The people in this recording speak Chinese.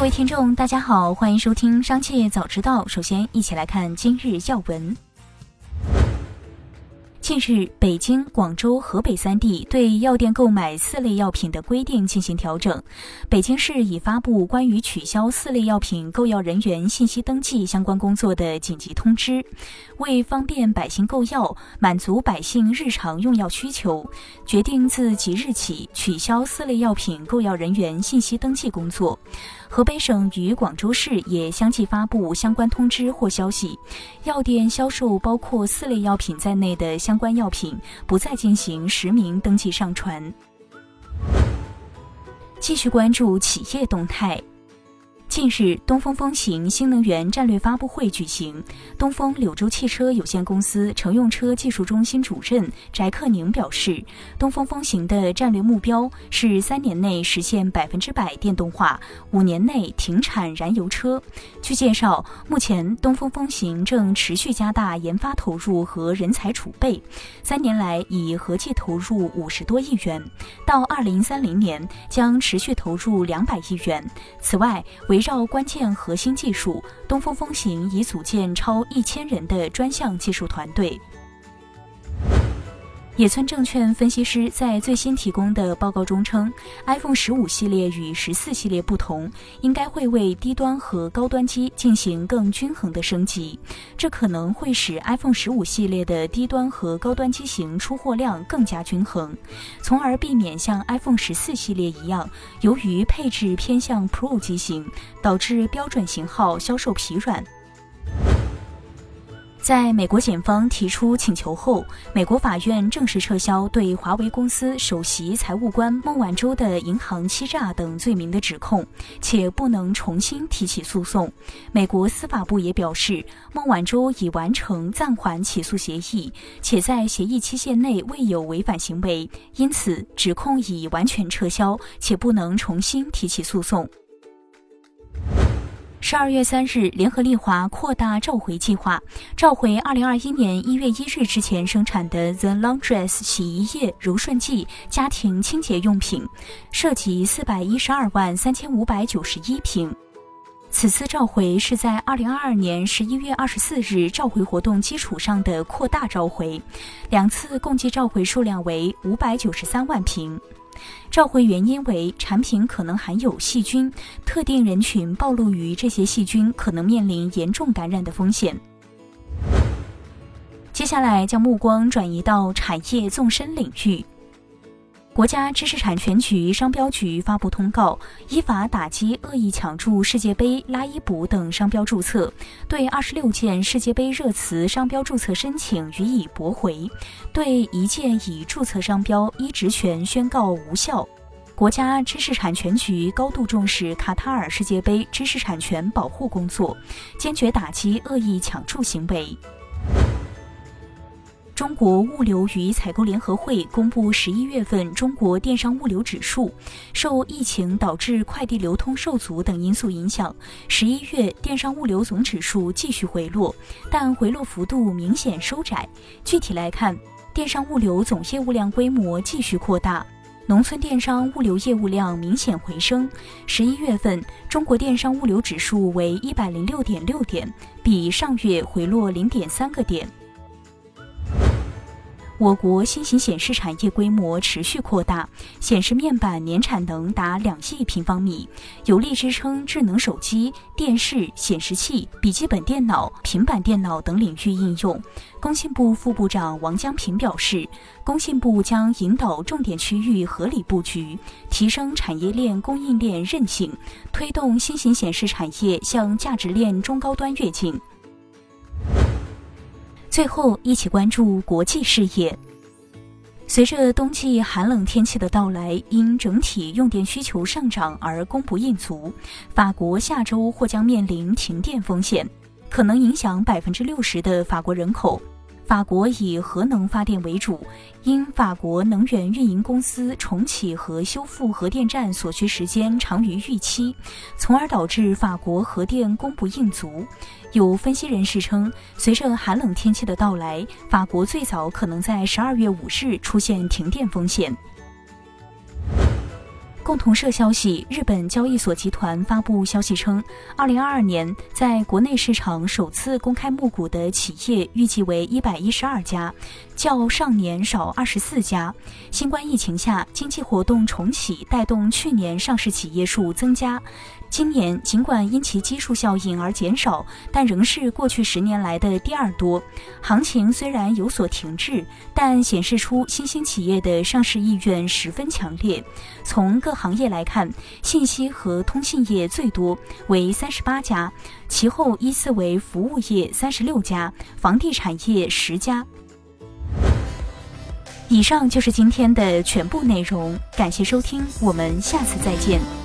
各位听众，大家好，欢迎收听《商界早知道》。首先，一起来看今日要闻。近日，北京、广州、河北三地对药店购买四类药品的规定进行调整。北京市已发布关于取消四类药品购药人员信息登记相关工作的紧急通知。为方便百姓购药，满足百姓日常用药需求，决定自即日起取消四类药品购药人员信息登记工作。河北省与广州市也相继发布相关通知或消息，药店销售包括四类药品在内的相关药品不再进行实名登记上传。继续关注企业动态。近日，东风风行新能源战略发布会举行。东风柳州汽车有限公司乘用车技术中心主任翟克宁表示，东风风行的战略目标是三年内实现百分之百电动化，五年内停产燃油车。据介绍，目前东风风行正持续加大研发投入和人才储备，三年来已合计投入五十多亿元，到二零三零年将持续投入两百亿元。此外，围绕关键核心技术，东风风行已组建超一千人的专项技术团队。野村证券分析师在最新提供的报告中称，iPhone 十五系列与十四系列不同，应该会为低端和高端机进行更均衡的升级，这可能会使 iPhone 十五系列的低端和高端机型出货量更加均衡，从而避免像 iPhone 十四系列一样，由于配置偏向 Pro 机型，导致标准型号销售疲软。在美国检方提出请求后，美国法院正式撤销对华为公司首席财务官孟晚舟的银行欺诈等罪名的指控，且不能重新提起诉讼。美国司法部也表示，孟晚舟已完成暂缓起诉协议，且在协议期限内未有违反行为，因此指控已完全撤销，且不能重新提起诉讼。十二月三日，联合利华扩大召回计划，召回二零二一年一月一日之前生产的 The Laundress 洗衣液、柔顺剂、家庭清洁用品，涉及四百一十二万三千五百九十一瓶。此次召回是在二零二二年十一月二十四日召回活动基础上的扩大召回，两次共计召回数量为五百九十三万瓶。召回原因为产品可能含有细菌，特定人群暴露于这些细菌，可能面临严重感染的风险。接下来将目光转移到产业纵深领域。国家知识产权局、商标局发布通告，依法打击恶意抢注世界杯拉伊卜等商标注册，对二十六件世界杯热词商标注册申请予以驳回，对一件已注册商标依职权宣告无效。国家知识产权局高度重视卡塔尔世界杯知识产权保护工作，坚决打击恶意抢注行为。中国物流与采购联合会公布十一月份中国电商物流指数，受疫情导致快递流通受阻等因素影响，十一月电商物流总指数继续回落，但回落幅度明显收窄。具体来看，电商物流总业务量规模继续扩大，农村电商物流业务量明显回升。十一月份中国电商物流指数为一百零六点六点，比上月回落零点三个点。我国新型显示产业规模持续扩大，显示面板年产能达两亿平方米，有力支撑智能手机、电视、显示器、笔记本电脑、平板电脑等领域应用。工信部副部长王江平表示，工信部将引导重点区域合理布局，提升产业链供应链韧性，推动新型显示产业向价值链中高端跃进。最后，一起关注国际事业。随着冬季寒冷天气的到来，因整体用电需求上涨而供不应求，法国下周或将面临停电风险，可能影响百分之六十的法国人口。法国以核能发电为主，因法国能源运营公司重启和修复核电站所需时间长于预期，从而导致法国核电供不应足。有分析人士称，随着寒冷天气的到来，法国最早可能在十二月五日出现停电风险。共同社消息，日本交易所集团发布消息称，二零二二年在国内市场首次公开募股的企业预计为一百一十二家，较上年少二十四家。新冠疫情下，经济活动重启，带动去年上市企业数增加。今年尽管因其基数效应而减少，但仍是过去十年来的第二多。行情虽然有所停滞，但显示出新兴企业的上市意愿十分强烈。从各行业来看，信息和通信业最多，为三十八家，其后依次为服务业三十六家，房地产业十家。以上就是今天的全部内容，感谢收听，我们下次再见。